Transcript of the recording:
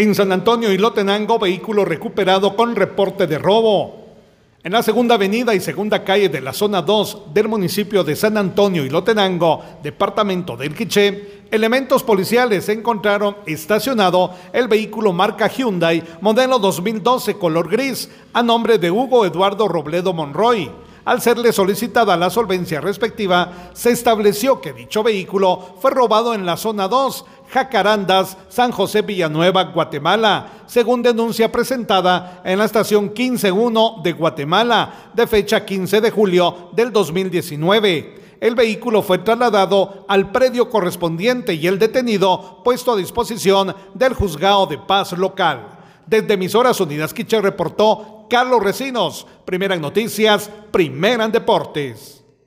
En San Antonio y Lotenango, vehículo recuperado con reporte de robo. En la segunda avenida y segunda calle de la zona 2 del municipio de San Antonio y Lotenango, departamento del Quiché, elementos policiales encontraron estacionado el vehículo marca Hyundai modelo 2012 color gris a nombre de Hugo Eduardo Robledo Monroy. Al serle solicitada la solvencia respectiva, se estableció que dicho vehículo fue robado en la zona 2, Jacarandas, San José Villanueva, Guatemala, según denuncia presentada en la estación 15.1 de Guatemala, de fecha 15 de julio del 2019 el vehículo fue trasladado al predio correspondiente y el detenido puesto a disposición del juzgado de paz local. Desde Emisoras Unidas Quiche reportó Carlos Recinos, primera en noticias, primera en deportes.